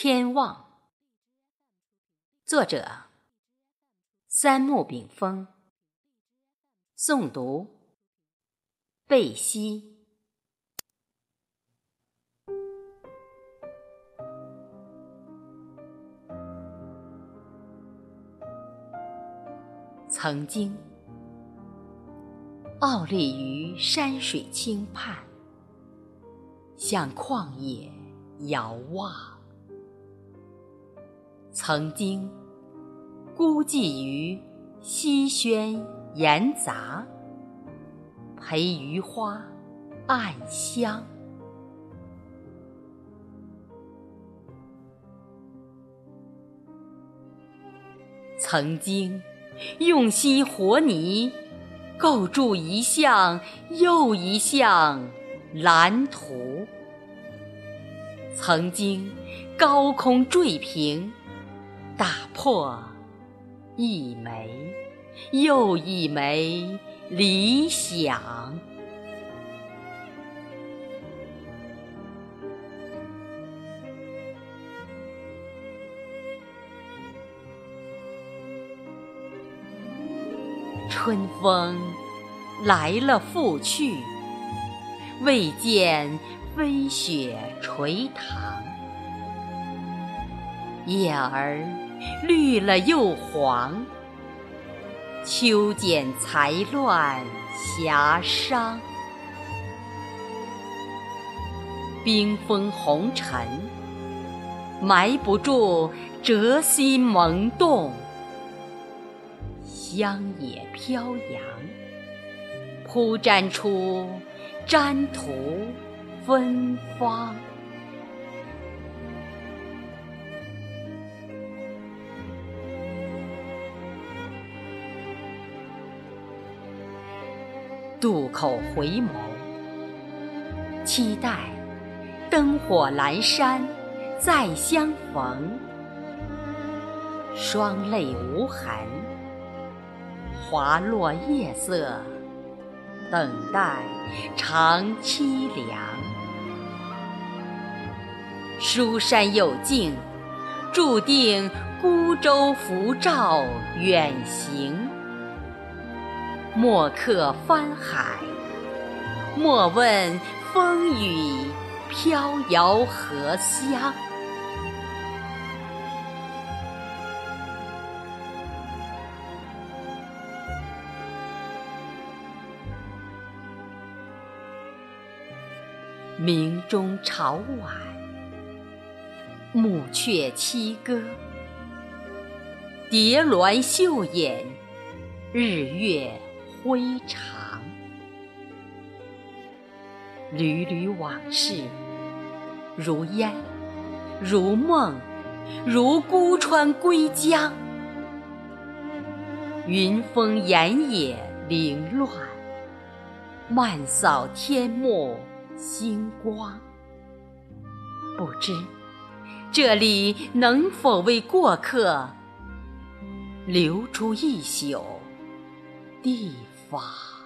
天望，作者三木炳峰，诵读贝西。曾经，傲立于山水清畔，向旷野遥望；曾经，孤寂于溪轩岩杂，陪余花暗香；曾经。用心和泥，构筑一项又一项蓝图。曾经高空坠平，打破一枚又一枚理想。春风来了复去，未见飞雪垂塘。叶儿绿了又黄，秋剪裁乱霞裳。冰封红尘，埋不住折心萌动。乡野飘扬，铺展出沾土芬芳。渡口回眸，期待灯火阑珊再相逢，双泪无痕。滑落夜色，等待长凄凉。书山有境，注定孤舟浮照远行。莫客翻海，莫问风雨飘摇何乡。鸣钟朝晚，暮雀栖歌，蝶鸾绣眼，日月灰长。缕缕往事，如烟，如梦，如孤川归江。云峰岩野凌乱，漫扫天幕。星光，不知这里能否为过客留出一宿一发